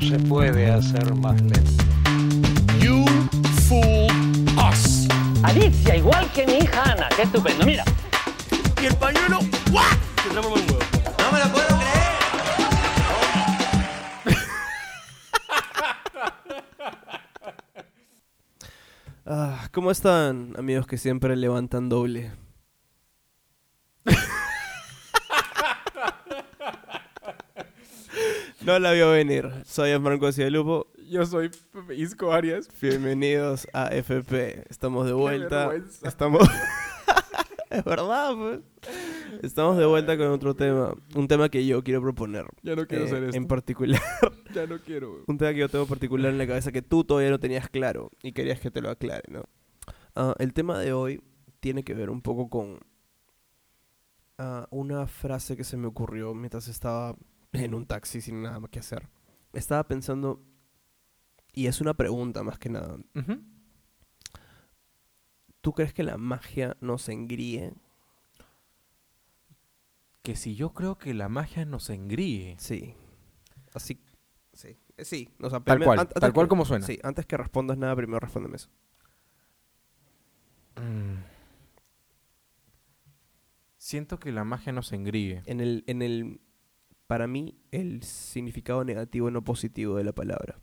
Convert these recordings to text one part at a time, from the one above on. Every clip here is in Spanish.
no se puede hacer más lento. You fool us. Alicia, igual que mi hija Ana. Qué estupendo. Mira. Y el pañuelo, ¡guau! Se en huevo. No me lo puedo creer. Ah, ¿Cómo están, amigos que siempre levantan doble? No la vio venir. Soy Franco Cialupo. Yo soy Isco Arias. Bienvenidos a FP. Estamos de vuelta. vergüenza. Estamos. es verdad, pues. Estamos de vuelta con otro tema. Un tema que yo quiero proponer. Ya no quiero Eh, hacer esto. En particular. Ya no quiero. güey. un tema que yo tengo particular en la cabeza que tú todavía no tenías claro y querías que te lo aclare, ¿no? Ah, el tema de hoy tiene que ver un poco con ah, una frase que se me ocurrió mientras estaba en un taxi sin nada más que hacer. Estaba pensando, y es una pregunta más que nada. ¿tú crees que la magia nos engríe? Que si yo creo que la magia nos engríe. Sí. Así, sí. Eh, Sí, o sea, Tal cual, tal cual que- como suena. Sí, antes que respondas nada, primero respóndeme eso. Mm. Siento que la magia nos engríe. en el, en el, para mí, el significado negativo no positivo de la palabra.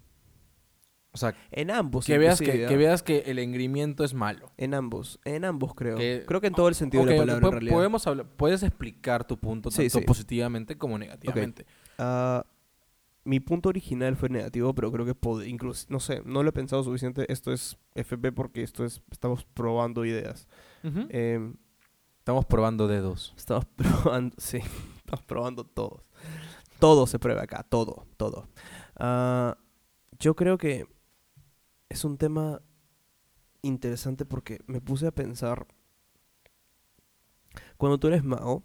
O sea, En ambos. que veas que, que ¿ah? veas que el engrimiento es malo. En ambos, en ambos creo. Que- creo que en todo el sentido de la palabra, po- en realidad. Podemos hablar, puedes explicar tu punto tanto sí. positivamente como negativamente. Ah, mi punto original fue negativo, pero creo que pod- incluso, no sé, no lo he pensado suficiente. Esto es FP porque esto es, estamos probando ideas. Em, Estamos probando dedos. Estamos probando, sí, estamos probando todos. Todo se prueba acá, todo, todo. Ah, yo creo que es un tema interesante porque me puse a pensar, cuando tú eres mago,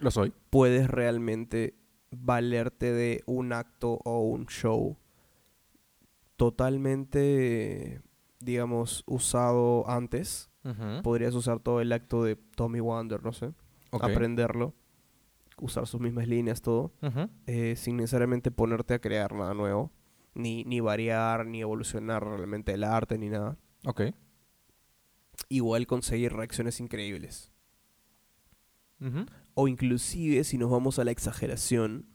Lo soy. puedes realmente valerte de un acto o un show totalmente, digamos, usado antes. Podrías usar todo el acto de Tommy Wonder, no sé aprenderlo, usar sus mismas líneas, todo, eh, sin necesariamente ponerte a crear nada nuevo, ni, ni variar, ni evolucionar realmente el arte, ni nada. Ok. Igual conseguir reacciones increíbles. O inclusive, si nos vamos a la exageración,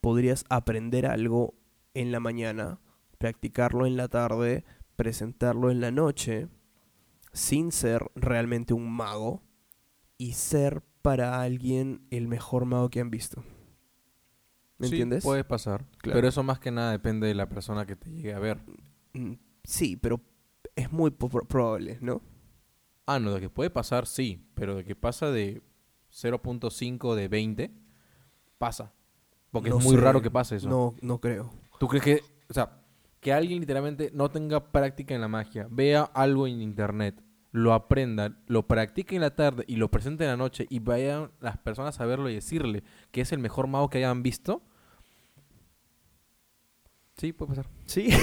podrías aprender algo en la mañana, practicarlo en la tarde, presentarlo en la noche, sin ser realmente un mago, y ser para alguien el mejor mago que han visto. ¿Me Sí, entiendes? Puede pasar. Claro. Pero eso más que nada depende de la persona que te llegue a ver. Mm, Sí, pero es muy probable, ¿no? Ah, no, de que puede pasar, sí. Pero de que pasa de 0.5 de 20, pasa. Porque No es muy sé. raro que pase eso. No, no creo. ¿Tú crees que, o sea, que alguien literalmente no tenga práctica en la magia, vea algo en internet, lo aprenda, lo practique en la tarde y lo presente en la noche y vayan las personas a verlo y decirle que es el mejor mago que hayan visto? Sí, puede pasar. Sí.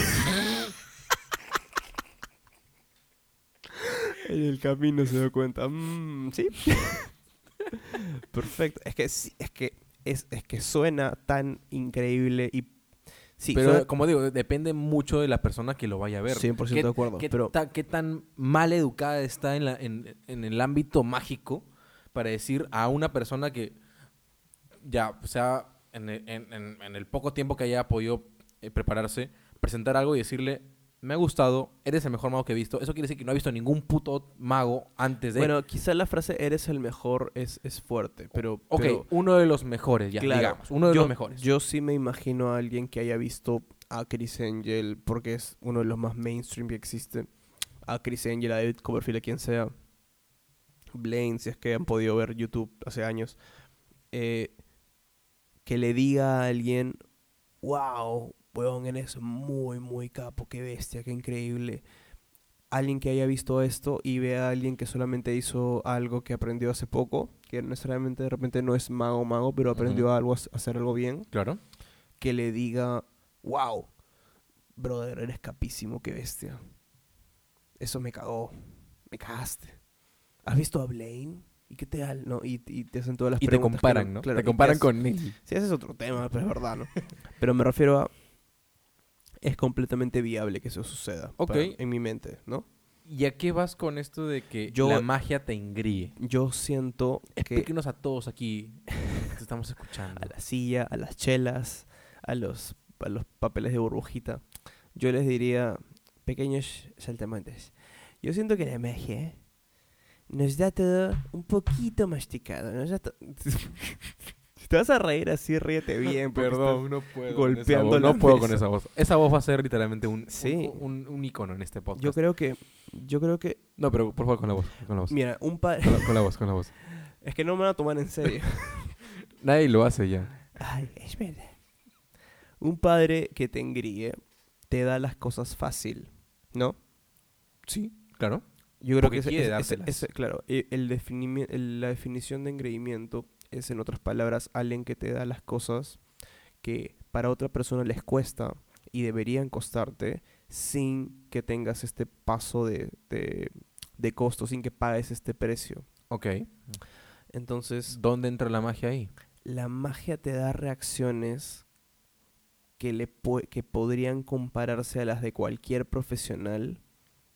en el camino se da cuenta. Mm, sí. Perfecto. Es que es que es, es que suena tan increíble y sí, pero como digo, depende mucho de la persona que lo vaya a ver. 100% ¿Qué- de acuerdo, ¿Qué, pero- ta- qué tan mal educada está en, la- en- en el ámbito mágico para decir a una persona que ya, o sea, en el poco tiempo que haya podido eh, prepararse, presentar algo y decirle, me ha gustado, eres el mejor mago que he visto. Eso quiere decir que no ha visto ningún puto mago antes de... bueno, quizá la frase eres el mejor es, es fuerte, pero ok, pero- uno de los mejores, ya, Claro, digamos. Uno de yo, los mejores. Yo sí me imagino a alguien que haya visto a Chris Angel, porque es uno de los más mainstream que existe. A Chris Angel, a David Copperfield, a quien sea. Blaine, si es que han podido ver YouTube hace años. eh, que le diga a alguien, wow, weón, eres muy, muy capo, qué bestia, qué increíble. Alguien que haya visto esto y vea a alguien que solamente hizo algo que aprendió hace poco, que necesariamente de repente no es mago mago, pero aprendió algo, a hacer algo bien, Claro. que le diga, wow, brother, eres capísimo, qué bestia. Eso me cagó, me cagaste. ¿Has visto a Blaine? ¿Y qué tal? ¿No? Y, y te hacen todas las Y te preguntas que comparan, ¿no? claro, te y comparan con él. Sí, ese es otro tema, pero es verdad, ¿no? Pero me refiero a es completamente viable que eso suceda. Ok. para- en mi mente, ¿no? ¿Y a qué vas con esto de que Yo- la magia te engríe? Yo siento que Explíquenos a todos aquí. Te estamos escuchando. a la silla, a las chelas, a los, a los papeles de burbujita, yo les diría, pequeños saltamontes, yo siento que la magia nos da todo un poquito masticado. Nos da to- te vas a reír así, ríete bien. Perdón, no puedo. golpeando voz. No puedo con esa voz. Esa voz va a ser literalmente un, Sí. un, un, un icono en este podcast. Yo creo que, yo creo que, No, pero por favor, con la voz. Con la voz. mira, un padre, Con la, con la voz, con la voz. es que no me van a tomar en serio. Nadie lo hace ya. Ay, es verdad. Un padre que te engríe te da las cosas fácil, ¿no? Sí, claro. Yo creo Porque que ese- ese- ese- claro, e- el el- la definición de engreimiento es, en otras palabras, alguien que te da las cosas que para otra persona les cuesta y deberían costarte sin que tengas este paso de, de, de costo, sin que pagues este precio. Ok. Entonces, ¿Dónde entra la magia ahí? la magia te da reacciones que, le que podrían compararse a las de cualquier profesional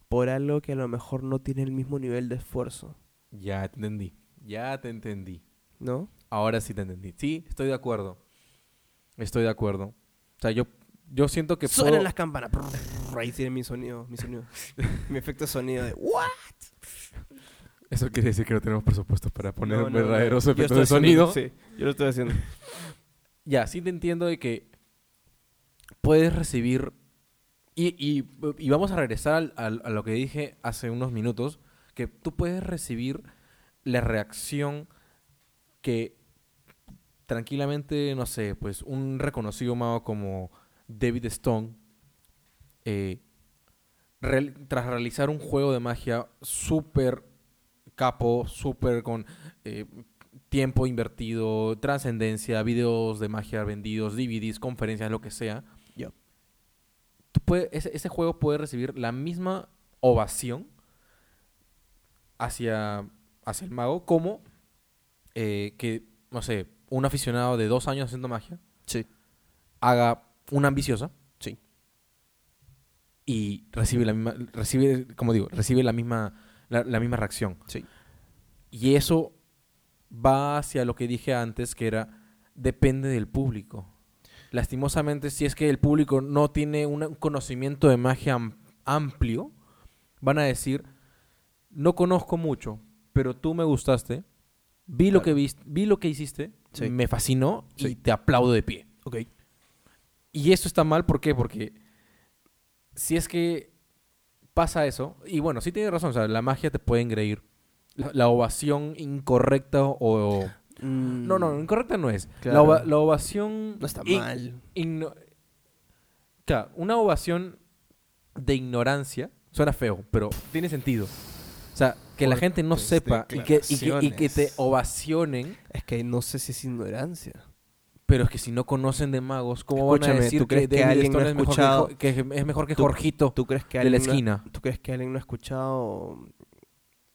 por algo que a lo mejor no tiene el mismo nivel de esfuerzo, Ya te entendí. Ya te entendí. ¿No? Ahora sí te entendí. Sí, estoy de acuerdo. Estoy de acuerdo. O sea, yo, yo siento que Suenan puedo- las campanas. Ahí tiene mi sonido, mi sonido. mi efecto sonido de ¿What? Eso quiere decir que no tenemos presupuesto para poner No, no, no. verdaderos Yo efectos de haciendo- sonido. Sí, yo lo estoy haciendo. Ya, sí te entiendo de que puedes recibir... Y, y- y vamos a regresar al- al- a lo que dije hace unos minutos, que tú puedes recibir la reacción que tranquilamente, no sé, pues un reconocido mago como David Stone, eh, tras realizar un juego de magia súper capo, súper con eh, tiempo invertido, trascendencia, videos de magia vendidos, DVDs, conferencias, lo que sea, tú ese, ese juego puede recibir la misma ovación hacia, hacia el mago como eh, que, no sé, un aficionado de dos años haciendo magia Sí. haga una ambiciosa Sí. y recibe la misma, recibe, como digo, recibe la misma, la, la misma reacción. Sí. Y eso va hacia lo que dije antes, que era, depende del público. Lastimosamente, si es que el público no tiene un conocimiento de magia am- amplio, van a decir, no conozco mucho, pero tú me gustaste, vi, lo, que vis- vi lo que hiciste, Sí. me fascinó y te aplaudo de pie. Ok. Y esto está mal, ¿por qué? Porque si es que pasa eso, y bueno, sí tiene razón, o sea, la magia te puede engreír. La, la ovación incorrecta o... No, no, incorrecta no es. La, Mm. Claro. ova- la ovación... No está in- mal. igno- Claro, una ovación de ignorancia suena feo, pero tiene sentido. O sea, que la gente no Fuertes sepa y que, y, que, y que te ovacionen, Es que no sé si es ignorancia. pero es que si no conocen de magos, ¿cómo van a Escúchame, decir ¿tú crees que alguien no ha es mejor que escuchado- es mejor que ¿Tú- Jorgito ¿Tú crees que de la alguien no- esquina? ¿Tú crees que alguien no ha escuchado,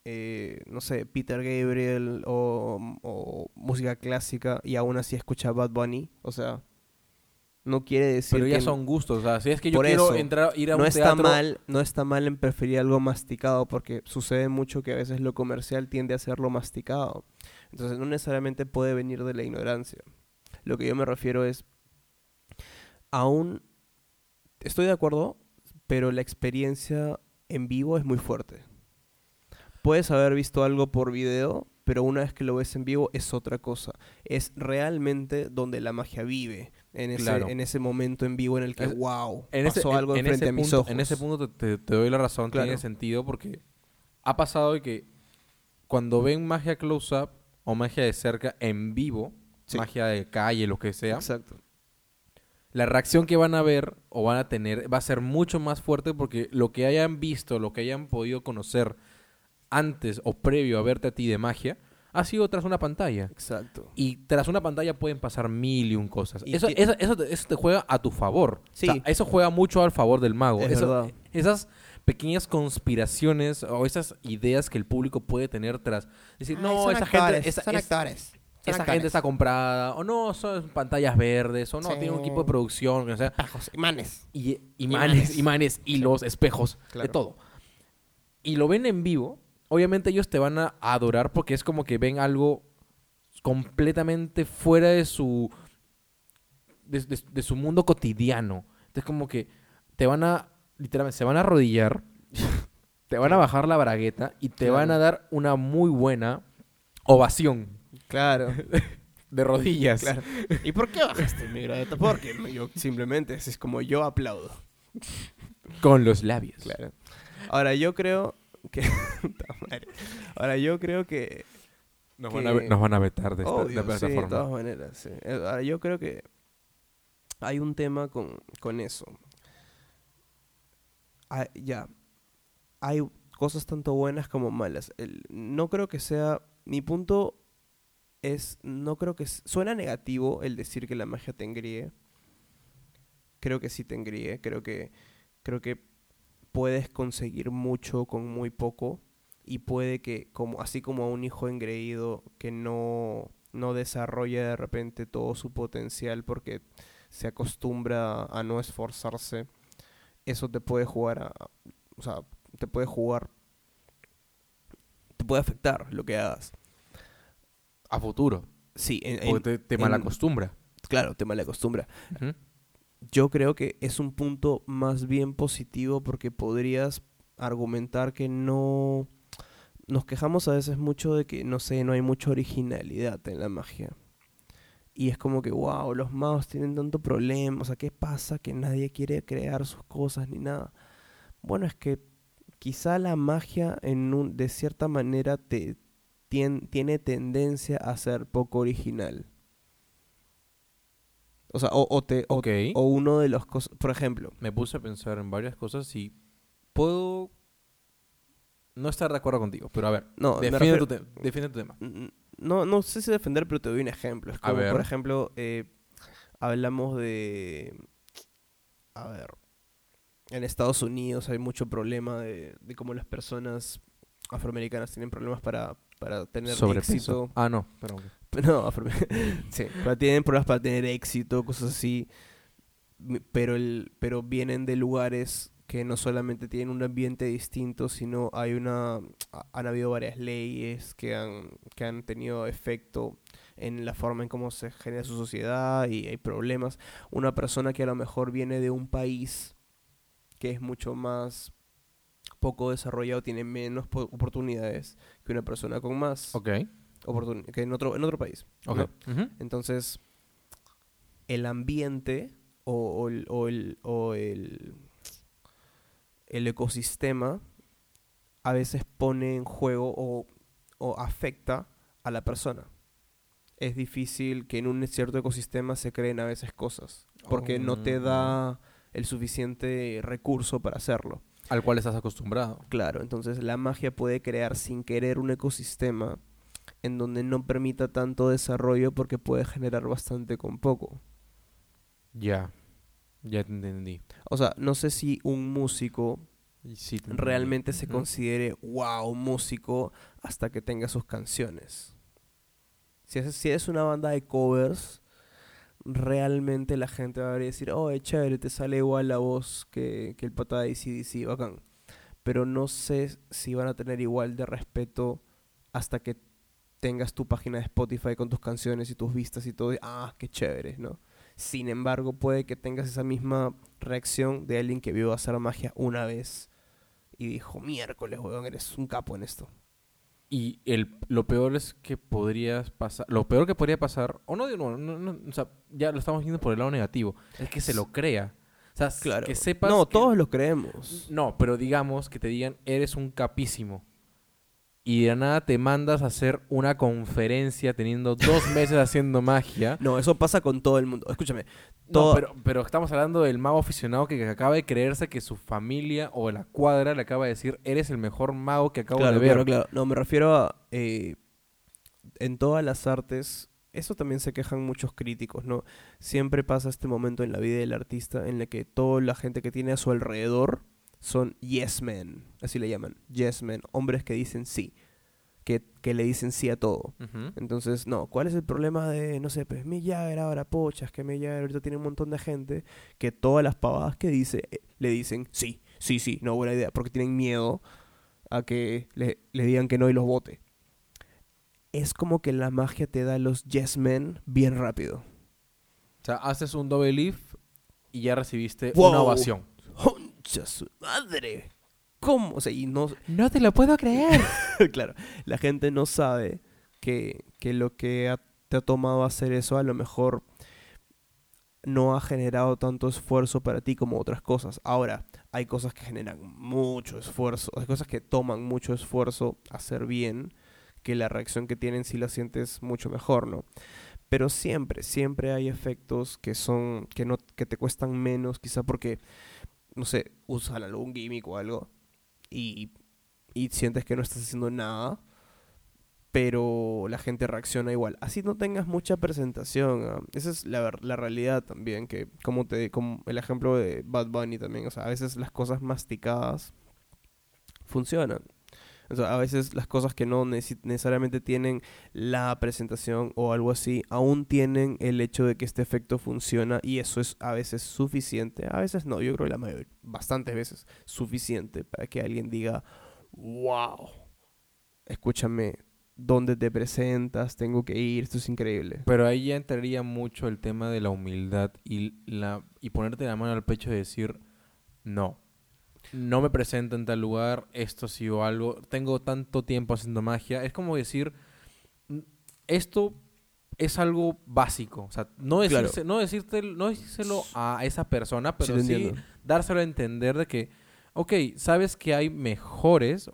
eh, no sé, Peter Gabriel o, o música clásica y aún así escucha Bad Bunny? O sea, no quiere decir Pero ya que son gustos. O sea, si es que yo Por quiero eso, entrar, ir a no un está teatro... mal, no está mal en preferir algo masticado porque sucede mucho que a veces lo comercial tiende a ser lo masticado. Entonces no necesariamente puede venir de la ignorancia. Lo que yo me refiero es aún estoy de acuerdo, pero la experiencia en vivo es muy fuerte. Puedes haber visto algo por video, pero una vez que lo ves en vivo es otra cosa. Es realmente donde la magia vive, en ese, Claro. en ese momento en vivo en el que, Es- wow, en pasó ese, algo en enfrente ese a mis punto, ojos. En ese punto te, te- te doy la razón, Claro. tiene sentido porque ha pasado de que cuando ven magia close-up o magia de cerca en vivo, Sí. magia de calle, lo que sea, Exacto. la reacción que van a ver o van a tener va a ser mucho más fuerte porque lo que hayan visto, lo que hayan podido conocer antes o previo a verte a ti de magia, ha sido tras una pantalla. Exacto. Y tras una pantalla pueden pasar mil y un cosas. Y Eso, eso, eso te, eso te juega a tu favor. Sí. O sea, eso juega mucho al favor del mago. Es Eso- verdad. esas pequeñas conspiraciones o esas ideas que el público puede tener tras decir, no, esa gente, esa, es- Están esa gente está comprada, o no, son pantallas verdes, o no, Sí. tiene un equipo de producción, o sea, Espejos, imanes. y, imanes, Imanes. imanes, y los espejos, de todo. Y lo ven en vivo, obviamente ellos te van a adorar porque es como que ven algo completamente fuera de su de, de- de su mundo cotidiano. Entonces como que te van a literalmente se van a arrodillar, te van a bajar la bragueta y te Claro. van a dar una muy buena ovación Claro, de rodillas. claro. ¿Y por qué bajaste mi gradeta? Porque yo simplemente, es como yo aplaudo. con los labios. Claro. Ahora yo creo que... Puta madre. Ahora yo creo que... Nos, Que- van a, ve- nos van a vetar de esta de sí, plataforma. todas maneras. sí. Eh, Ahora yo creo que hay un tema con, con eso. Ah, ya. Hay cosas tanto buenas como malas. El- no creo que sea... Mi punto es... No creo que... Suena negativo el decir que la magia te engríe. Creo que sí te engríe. Creo que... Creo que puedes conseguir mucho con muy poco y puede que como así como a un hijo engreído que no no desarrolla de repente todo su potencial porque se acostumbra a no esforzarse eso te puede jugar a o sea te puede jugar te puede afectar lo que hagas A futuro. sí en, te, te en- malacostumbra. claro te malacostumbra Ujú. Yo creo que es un punto más bien positivo porque podrías argumentar que no nos quejamos a veces mucho de que no sé, no hay mucha originalidad en la magia. Y es como que, wow, los magos tienen tanto problema, o sea, ¿qué pasa? Que nadie quiere crear sus cosas ni nada. Bueno, es que quizá la magia en un, de cierta manera te, tien- tiene tendencia a ser poco original. O sea, o, o te, o Ok. o uno de los cosas, por ejemplo, Me puse a pensar en varias cosas y puedo no estar de acuerdo contigo. Pero a ver, no, refiero- tu te- defiende tu tema. no, no sé si defender, pero te doy un ejemplo. Es A como, ver. por ejemplo, eh, hablamos de, a ver, en Estados Unidos hay mucho problema de, de cómo las personas afroamericanas tienen problemas para, para tener Sobrepeso. éxito. Ah, no. Perdón. No, afro- sí, pero tienen problemas para tener éxito, cosas así. Pero, el, pero vienen de lugares que no solamente tienen un ambiente distinto, sino hay una ha- han habido varias leyes que han, que han tenido efecto en la forma en cómo se genera su sociedad y hay problemas. Una persona que a lo mejor viene de un país que es mucho más poco desarrollado, tiene menos po- oportunidades que una persona con más Ok. Que en otro, en otro país. Entonces, el ambiente o, o el, o el- o el- el ecosistema a veces pone en juego o, o afecta a la persona. Es difícil que en un cierto ecosistema se creen a veces cosas, porque no te da el suficiente recurso para hacerlo. Al cual estás acostumbrado. Claro, entonces la magia puede crear sin querer un ecosistema en donde no permita tanto desarrollo porque puede generar bastante con poco. Ya. Ya te entendí. O sea, no sé si un músico sí realmente se considere wow músico hasta que tenga sus canciones. Si es, si es una banda de covers, realmente la gente va a decir, oh, es chévere, te sale igual la voz que, que el pata de ACDC, bacán. Pero no sé si van a tener igual de respeto hasta que tengas tu página de Spotify con tus canciones y tus vistas y todo. y, ah, qué chévere, ¿no? Sin embargo, puede que tengas esa misma reacción de alguien que vio hacer magia una vez y dijo, miércoles, weón, eres un capo en esto. Y el, lo peor es que podrías pasar. Lo peor que podría pasar. O no, no, no, no, o sea, ya lo estamos viendo por el lado negativo. Es que se lo crea. O sea, Claro. que sepas. no, que- todos lo creemos. No, pero digamos que te digan, eres un capísimo. Y de nada te mandas a hacer una conferencia teniendo dos meses haciendo magia. No, eso pasa con todo el mundo. Escúchame. No, pero, pero estamos hablando del mago aficionado que acaba de creerse que su familia o la cuadra le acaba de decir, eres el mejor mago que acabo claro, de ver. claro, claro. No, me refiero a... eh, en todas las artes, eso también se quejan muchos críticos, ¿no? Siempre pasa este momento en la vida del artista en la que toda la gente que tiene a su alrededor son yes men, así le llaman, yes men, hombres que dicen sí, que, que le dicen sí a todo. Entonces, no, ¿cuál es el problema de, no sé, pues Mick Jagger ahora, pochas, que Mick Jagger ahorita tiene un montón de gente que todas las pavadas que dice, eh, le dicen sí, sí, sí, no, buena idea, porque tienen miedo a que le, le digan que no y los vote. Es como que la magia te da los yes men bien rápido. O sea, haces un double lift y ya recibiste Wow. una ovación. ¡Concha su madre! ¿Cómo? O sea, y no, No te lo puedo creer. claro, la gente no sabe que, que lo que ha- te ha tomado hacer eso a lo mejor no ha generado tanto esfuerzo para ti como otras cosas. Ahora, hay cosas que generan mucho esfuerzo, hay cosas que toman mucho esfuerzo hacer bien, que la reacción que tienen si la sientes mucho mejor, ¿no? Pero siempre, siempre hay efectos que son, que no, que te cuestan menos, quizá porque, no sé, usan algún gimmick o algo y, y sientes que no estás haciendo nada, pero la gente reacciona igual. Así no tengas mucha presentación. ah, Esa es la, la realidad también, que como te como el ejemplo de Bad Bunny también, o sea, a veces las cosas masticadas funcionan. A veces las cosas que no necesariamente tienen la presentación o algo así, aún tienen el hecho de que este efecto funciona y eso es a veces suficiente. A veces no, yo creo que la mayoría, bastantes veces, suficiente para que alguien diga, wow, escúchame, ¿dónde te presentas? Tengo que ir, esto es increíble. Pero ahí ya entraría mucho el tema de la humildad y, la, y ponerte la mano al pecho y decir, no, no me presento en tal lugar, esto sí o algo, tengo tanto tiempo haciendo magia. Es como decir, "Mm, esto es algo básico. O sea, no, Claro. decirse, no, decirte, no decírselo a esa persona, pero sí, dárselo a entender de que, ok, sabes que hay mejores,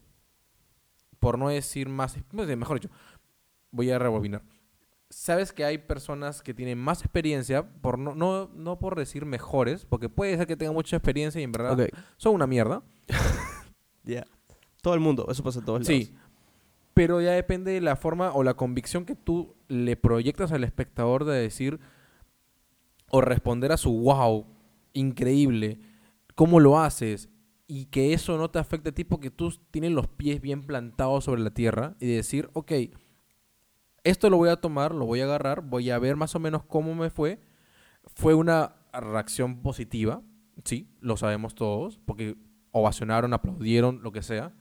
por no decir más, sé, mejor dicho, voy a rebobinar. Sabes que hay personas que tienen más experiencia, por no, no, no por decir mejores, porque puede ser que tengan mucha experiencia y en verdad son una mierda. ya. Todo el mundo, eso pasa en todos lados. Sí. Pero ya depende de la forma o la convicción que tú le proyectas al espectador de decir o responder a su wow, increíble, cómo lo haces y que eso no te afecte a ti porque tú tienes los pies bien plantados sobre la tierra y decir, ok, esto lo voy a tomar, lo voy a agarrar, voy a ver más o menos cómo me fue. Fue una reacción positiva, sí, lo sabemos todos, porque ovacionaron, aplaudieron, lo que sea,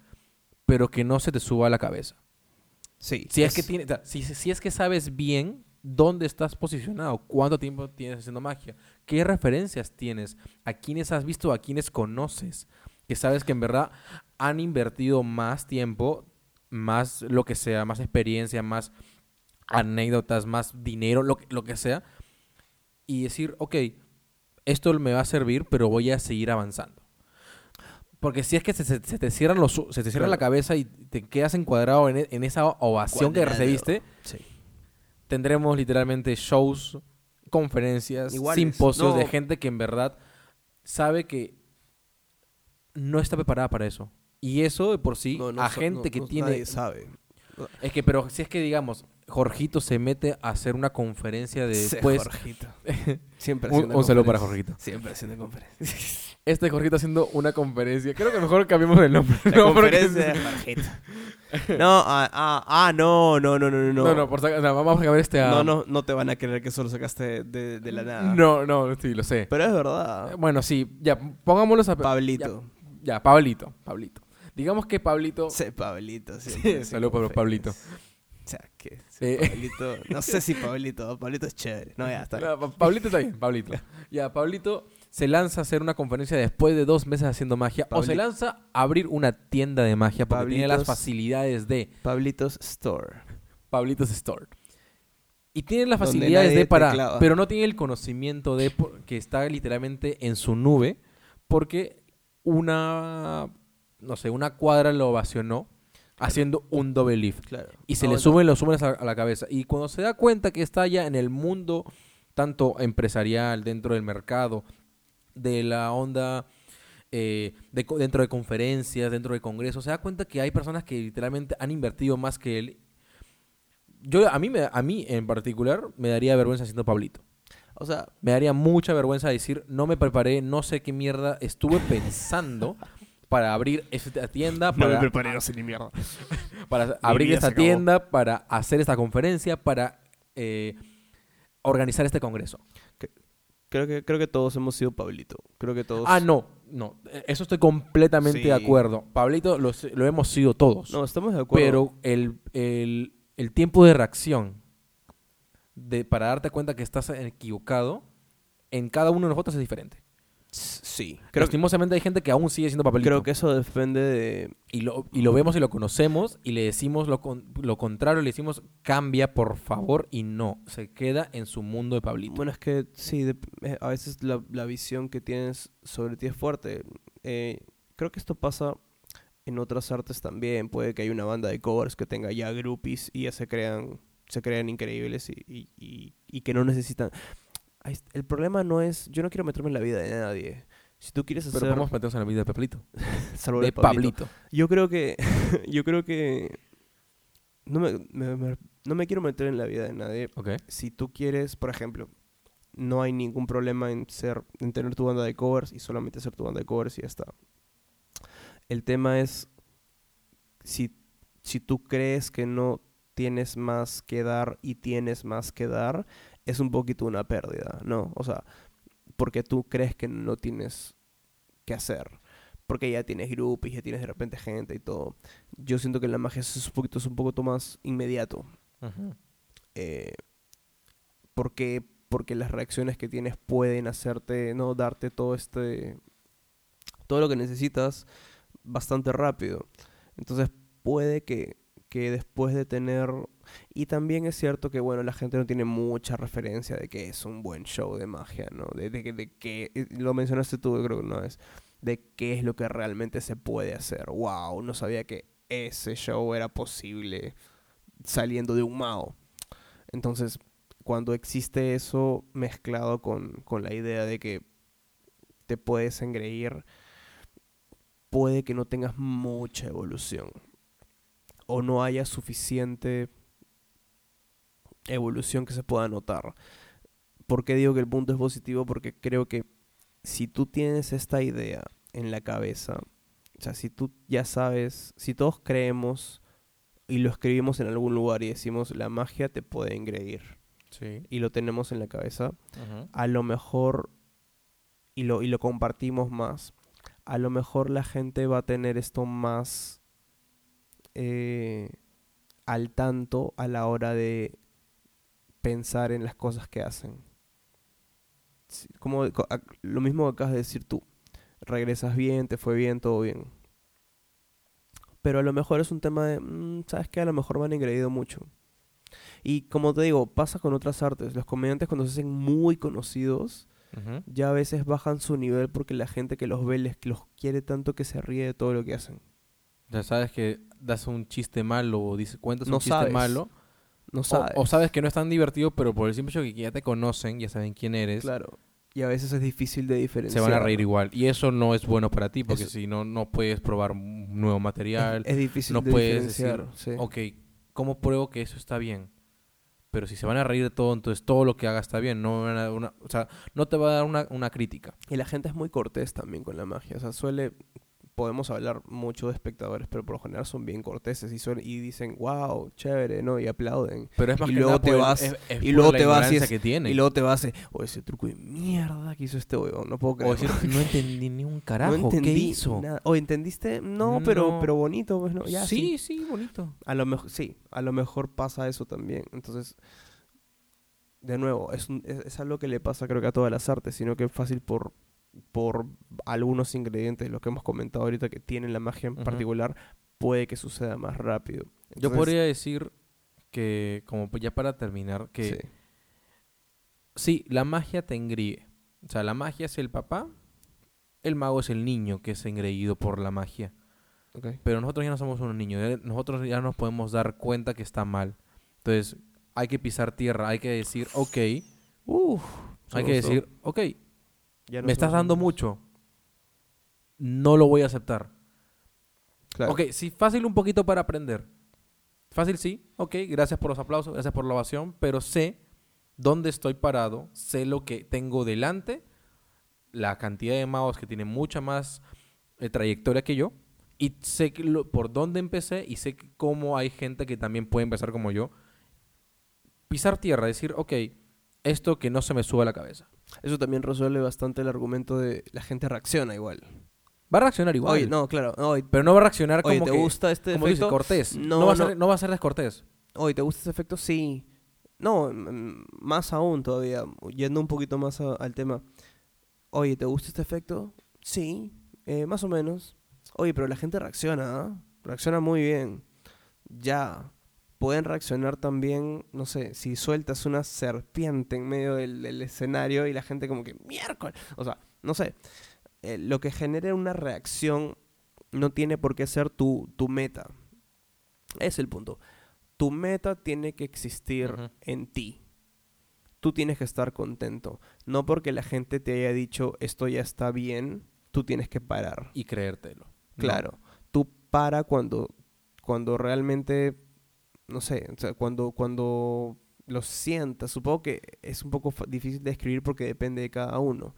pero que no se te suba a la cabeza. Sí. Si es, que tiene, si es que sabes bien dónde estás posicionado, cuánto tiempo tienes haciendo magia, qué referencias tienes, a quiénes has visto, a quiénes conoces, que sabes que en verdad han invertido más tiempo, más lo que sea, más experiencia, más anécdotas, más dinero, lo, que- lo que sea, y decir, ok, esto me va a servir, pero voy a seguir avanzando. Porque si es que se, se- se te cierra los, se te cierra Claro. la cabeza y te quedas encuadrado en, e- en esa ovación que recibiste, Sí. tendremos literalmente shows, conferencias, Iguales. simposios No. de gente que en verdad sabe que no está preparada para eso. Y eso de por sí, No, no a gente que tiene... Nadie sabe. Es que, pero si es que digamos, Jorgito se mete a hacer una conferencia de después... Jorgito. Siempre haciendo un saludo para. Jorgito. Siempre haciendo conferencias. Este Jorgito haciendo una conferencia. Creo que mejor cambiemos el nombre. La No, porque- conferencia de Jorgito. No, ah, ah, ah, no, no, no, no, no. No, no, por sacar, no, vamos a cambiar este a... No, no, no te van a creer que solo sacaste de, de la nada. No, no, sí, lo sé. Pero es verdad. Bueno, sí, ya, pongámoslos a... Pablito. Ya, ya, Pablito, Pablito. Digamos que Pablito... Sí, Pablito. Sí, siempre, saludos para. Pablito. O sea, que sí, Eh. Pablito. No sé si Pablito. Pablito es chévere. No, ya está. bien. No, Pablito está bien, Pablito. Ya, Pablito se lanza a hacer una conferencia después de dos meses haciendo magia. O se lanza a abrir una tienda de magia porque tiene las facilidades de Pablitos Store. Pablitos Store. Y tiene las facilidades de para, clava. pero no tiene el conocimiento de por- que está literalmente en su nube porque una, no sé, una cuadra lo ovacionó haciendo un double lift. Claro. Y se Ah, le suben los humos a, a la cabeza. Y cuando se da cuenta que está ya en el mundo, tanto empresarial, dentro del mercado, de la onda, eh, de dentro de conferencias, dentro de congresos, se da cuenta que hay personas que literalmente han invertido más que él. Yo, a mí, me, a mí en particular, me daría vergüenza siendo Pablito. O sea, Me daría mucha vergüenza decir, no me preparé, no sé qué mierda estuve pensando para abrir esta tienda, No me para, preparé, no sé ni mierda. para abrir esta tienda, para hacer esta conferencia, para eh, organizar este congreso. Creo que, creo que todos hemos sido Pablito. Creo que todos... Ah, no, no. Eso estoy completamente Sí. de acuerdo. Pablito lo, lo hemos sido todos. No, estamos de acuerdo. pero el, el- el tiempo de reacción de, para darte cuenta que estás equivocado en cada uno de nosotros es diferente. Sí. Creo, Lastimosamente hay gente que aún sigue siendo papelito. creo que eso depende de... y, lo, y lo vemos y lo conocemos y le decimos lo, con- lo contrario, le decimos cambia por favor y no, se queda en su mundo de Pablito. Bueno, es que sí, dep- eh, a veces la, la visión que tienes sobre ti es fuerte. Eh, creo que esto pasa en otras artes también. Puede que haya una banda de covers que tenga ya groupies y ya se crean, se crean increíbles y, y- y- y que no necesitan... El problema no es... Yo no quiero meterme en la vida de nadie. Si tú quieres hacer... Pero podemos meternos en la vida de Pablito. salvo De de Pablito. Pablito. Yo creo que. yo creo que. No me, me- me- no me quiero meter en la vida de nadie. Ok. Si tú quieres, por ejemplo, no hay ningún problema en ser, en tener tu banda de covers y solamente hacer tu banda de covers y ya está. El tema es si, si tú crees que no tienes más que dar y tienes más que dar, es un poquito una pérdida, ¿no? O sea, porque tú crees que no tienes que hacer. Porque ya tienes grupos, ya tienes de repente gente y todo. Yo siento que la magia es un poquito, es un poquito más inmediato. Eh, porque, porque las reacciones que tienes pueden hacerte, no, darte todo este, todo lo que necesitas bastante rápido. Entonces puede que, que después de tener, y también es cierto que, bueno, la gente no tiene mucha referencia de que es un buen show de magia, ¿no? De, de, de que, eh, lo mencionaste tú, creo que una vez, de qué es lo que realmente se puede hacer. Wow, no sabía que ese show era posible saliendo de un Mao. Entonces, cuando existe eso mezclado con, con la idea de que te puedes engreír, puede que no tengas mucha evolución. O no haya suficiente evolución que se pueda notar. ¿Por qué digo que el punto es positivo? Porque creo que si tú tienes esta idea en la cabeza, o sea, si tú ya sabes, si todos creemos y lo escribimos en algún lugar y decimos la magia te puede engreír Sí. y lo tenemos en la cabeza, a lo mejor y lo, y lo compartimos más, a lo mejor la gente va a tener esto más eh, al tanto a la hora de pensar en las cosas que hacen. Como lo mismo que acabas de decir tú, regresas bien, te fue bien, todo bien. Pero a lo mejor es un tema de, mm, ¿sabes qué? A lo mejor me han engreído mucho. Y como te digo, pasa con otras artes. Los comediantes cuando se hacen muy conocidos, ya a veces bajan su nivel porque la gente que los ve les los quiere tanto que se ríe de todo lo que hacen. Ya sabes que das un chiste malo o dices, cuentas No un chiste sabes. malo. No sabes. O, sabes que no es tan divertido, pero por el simple hecho de que ya te conocen, ya saben quién eres, Claro. Y a veces es difícil de se diferenciar. van a reír igual. Y eso no es bueno para ti, porque Eso- si no, no puedes probar un nuevo material. Es, es difícil no de puedes decir, diferenciar. sí. ok, ¿cómo pruebo que eso está bien? Pero si se van a reír de todo, entonces todo lo que haga está bien. No, me van a dar una, o sea, no te va a dar una, una crítica. Y la gente es muy cortés también con la magia. O sea, suele. Podemos hablar mucho de espectadores, pero por lo general son bien corteses y, suelen- y dicen, wow, chévere, ¿no? Y aplauden. Pero es más Y que luego nada te por vas- es- es y luego te vas y es- que tiene. Y luego te vas decir, oh, ese truco de mierda que hizo este huevón, no puedo o creer. decir, no entendí ni un carajo. no entendí ¿Qué hizo? nada. ¿O entendiste? No, pero, No. pero bonito, pues no. Ya, sí, sí, bonito. A lo mejor, sí, a lo mejor pasa eso también. Entonces, de nuevo, es, un- es, es algo que le pasa creo que a todas las artes, sino que es fácil por, por algunos ingredientes, los que hemos comentado ahorita, que tienen la magia en particular, puede que suceda más rápido. Yo podría decir que, como ya para terminar, que sí. sí, la magia te engríe. O sea, la magia es el papá, el mago es el niño que es engreído por la magia. Pero nosotros ya no somos unos niños, nosotros ya nos podemos dar cuenta que está mal. Entonces, hay que pisar tierra, hay que decir, ok, hay que decir, ok, Ya no me estás dando mucho, no lo voy a aceptar. Claro. Ok, sí, fácil un poquito para aprender. Fácil sí, ok, gracias por los aplausos, gracias por la ovación, pero sé dónde estoy parado, sé lo que tengo delante, la cantidad de magos que tienen mucha más eh, trayectoria que yo y sé que lo- por dónde empecé y sé cómo hay gente que también puede empezar como yo. Pisar tierra, decir, ok, esto que no se me sube a la cabeza. Eso también resuelve bastante el argumento de la gente reacciona igual. Va a reaccionar igual. Oye, no, claro. oye, Pero no va a reaccionar oye, como ¿te que- gusta este como dice efecto? Cortés. No, No, va no. ser, no va a ser descortés. Oye, ¿te gusta este efecto? Sí. No, más aún todavía, yendo un poquito más a- al tema. Oye, ¿te gusta este efecto? Sí, eh, más o menos. Oye, pero la gente reacciona, ¿ah? Reacciona muy bien. Ya. Pueden reaccionar también, no sé, si sueltas una serpiente en medio del, del escenario y la gente como que, miércoles. O sea, no sé. Eh, lo que genere una reacción no tiene por qué ser tu, tu meta. Es el punto. Tu meta tiene que existir Ujú. en ti. Tú tienes que estar contento. No porque la gente te haya dicho esto ya está bien, tú tienes que parar. Y creértelo. No. Claro. Tú para cuando, cuando realmente, no sé, o sea, cuando, cuando lo sientas. Supongo que es un poco difícil de escribir porque depende de cada uno.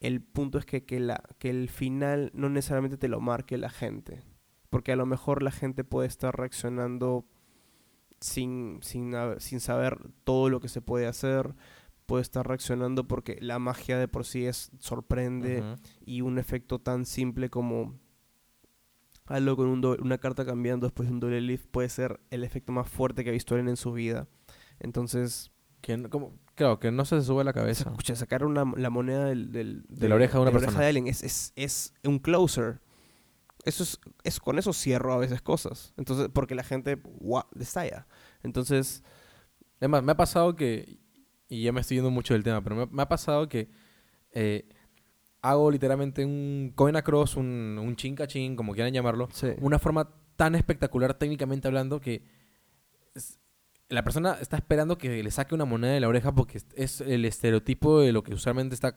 El punto es que, que, la, que el final no necesariamente te lo marque la gente. Porque a lo mejor la gente puede estar reaccionando sin, sin, sin saber todo lo que se puede hacer. Puede estar reaccionando porque la magia de por sí es sorprende y un efecto tan simple como algo con un doble- una carta cambiando después de un doble lift puede ser el efecto más fuerte que ha visto Eren en su vida. Entonces, Que como- claro, que no se sube a la cabeza. escucha, sacar una, la moneda del, del- De la oreja de una la persona. de Eren es, es, es un closer. Eso es, es con eso cierro a veces cosas. Entonces, porque la gente guau, estalla. Entonces, Además, me ha pasado que, y ya me estoy yendo mucho del tema, pero me, me ha pasado que eh, hago literalmente un coin across, un, un chincachín, como quieran llamarlo, sí. una forma tan espectacular técnicamente hablando que es- la persona está esperando que le saque una moneda de la oreja porque es- el estereotipo de lo que usualmente está,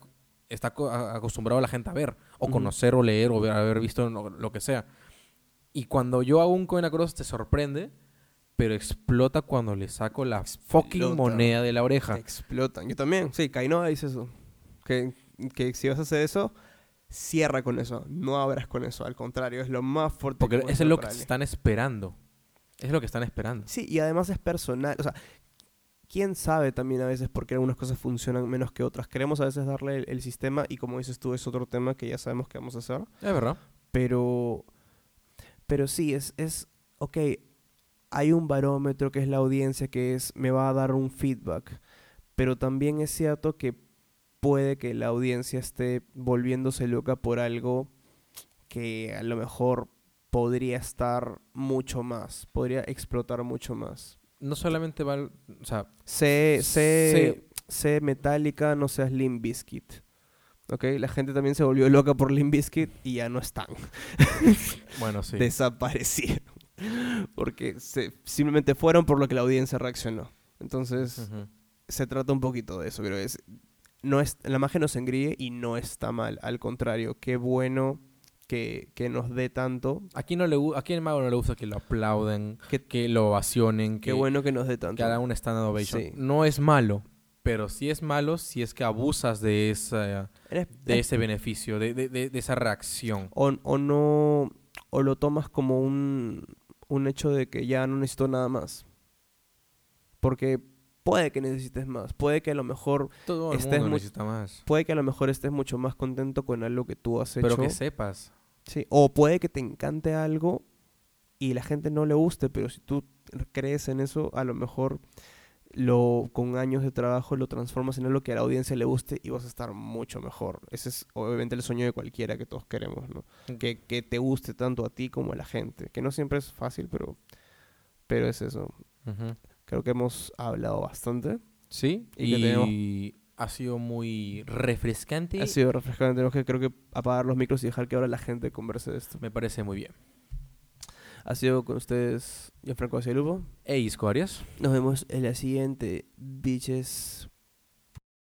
está acostumbrado la gente a ver, o conocer, o leer, o ver- haber visto lo, lo que sea. Y cuando yo hago un coin across te sorprende, pero explota cuando le saco la fucking Explota. moneda de la oreja. explotan. Yo también. Sí, Kainoa dice eso. Que, que si vas a hacer eso, cierra con eso. No abras con eso. Al contrario, es lo más fuerte Porque eso es lo que están esperando. Es lo que están esperando. Sí, y además es personal. O sea, quién sabe también a veces por qué algunas cosas funcionan menos que otras. Queremos a veces darle el, el sistema y como dices tú, es otro tema que ya sabemos que vamos a hacer. Es verdad. Pero, pero sí, es, es, ok, hay un barómetro que es la audiencia que es, me va a dar un feedback. Pero también es cierto que puede que la audiencia esté volviéndose loca por algo que a lo mejor podría estar mucho más, podría explotar mucho más. No solamente va... al- O sea, Sé, sé, sé Metallica, no seas Limp Bizkit. ¿Ok? La gente también se volvió loca por Limp Bizkit y ya no están. bueno, sí. Desaparecieron. Porque se, simplemente fueron por lo que la audiencia reaccionó. Entonces, se trata un poquito de eso, pero es, no es, la magia no se engríe y no está mal. Al contrario, qué bueno que, que nos dé tanto. ¿A quién, no le, gu- ¿A quién mago no le gusta que lo aplauden, Qué, que lo ovacionen, que, qué bueno que nos dé tanto. que hagan un stand ovation? Sí. No es malo, pero sí es malo si es que abusas de, esa, de es- ese beneficio, de, de- de- de esa reacción. o, o no o lo tomas como un, un hecho de que ya no necesito nada más. Porque puede que necesites más, puede que a lo mejor Todo el Estés mundo necesita más. puede que a lo mejor estés mucho más contento con algo que tú has hecho. Pero que sepas. Sí, o puede que te encante algo y la gente no le guste, pero si tú crees en eso, a lo mejor lo con años de trabajo lo transformas en algo que a la audiencia le guste y vas a estar mucho mejor. Ese es obviamente el sueño de cualquiera que todos queremos, ¿no? Que, que te guste tanto a ti como a la gente, que no siempre es fácil, pero pero es eso. Creo que hemos hablado bastante. Sí, Y que y, tenemos- ha sido muy refrescante. Ha sido refrescante, tenemos que creo que apagar los micros y dejar que ahora la gente converse de esto. Me parece muy bien. Ha sido con ustedes Gianfranco Lupo. Hey, Isco Arias. Nos vemos en la siguiente, bitches.